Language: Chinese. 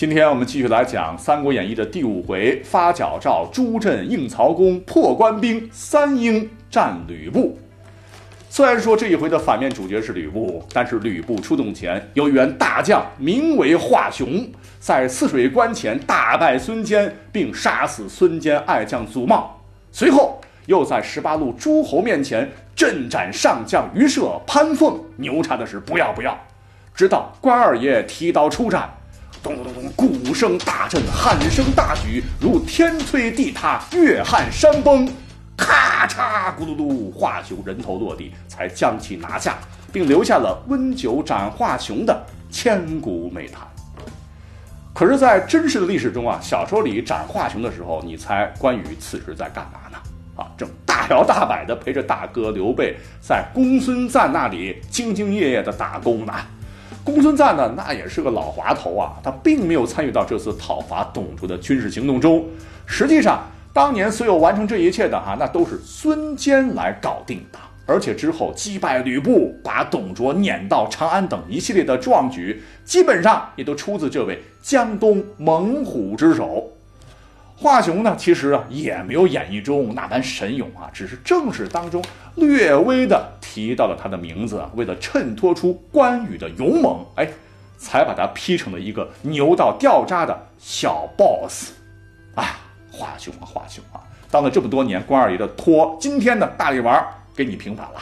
今天我们继续来讲《三国演义》的第五回：发矫诏朱震应曹公，破官兵，三英战吕布。虽然说这一回的反面主角是吕布，但是吕布出动前，有一员大将名为华雄，在泗水关前大败孙坚，并杀死孙坚爱将祖茂。随后又在十八路诸侯面前镇斩上将于涉、潘凤，牛叉的是不要不要。直到关二爷提刀出战。咚咚咚咚，鼓声大震，喊声大举，如天摧地塌，月撼山崩。咔嚓，咕噜噜，华雄人头落地，才将其拿下，并留下了温酒斩华雄的千古美谈。可是，在真实的历史中啊，小说里斩华雄的时候，你猜关羽此时在干嘛呢？啊，正大摇大摆地陪着大哥刘备在公孙瓒那里兢兢业业地打工呢。公孙瓒呢，那也是个老滑头啊，他并没有参与到这次讨伐董卓的军事行动中。实际上，当年所有完成这一切的哈，那都是孙坚来搞定的。而且之后击败吕布，把董卓撵到长安等一系列的壮举，基本上也都出自这位江东猛虎之手。华雄呢，其实啊也没有演绎中那般神勇啊，只是正史当中略微的提到了他的名字，为了衬托出关羽的勇猛，哎，才把他劈成了一个牛到掉渣的小 boss。啊，华雄啊，华雄啊，当了这么多年关二爷的托，今天呢大力丸给你平反了。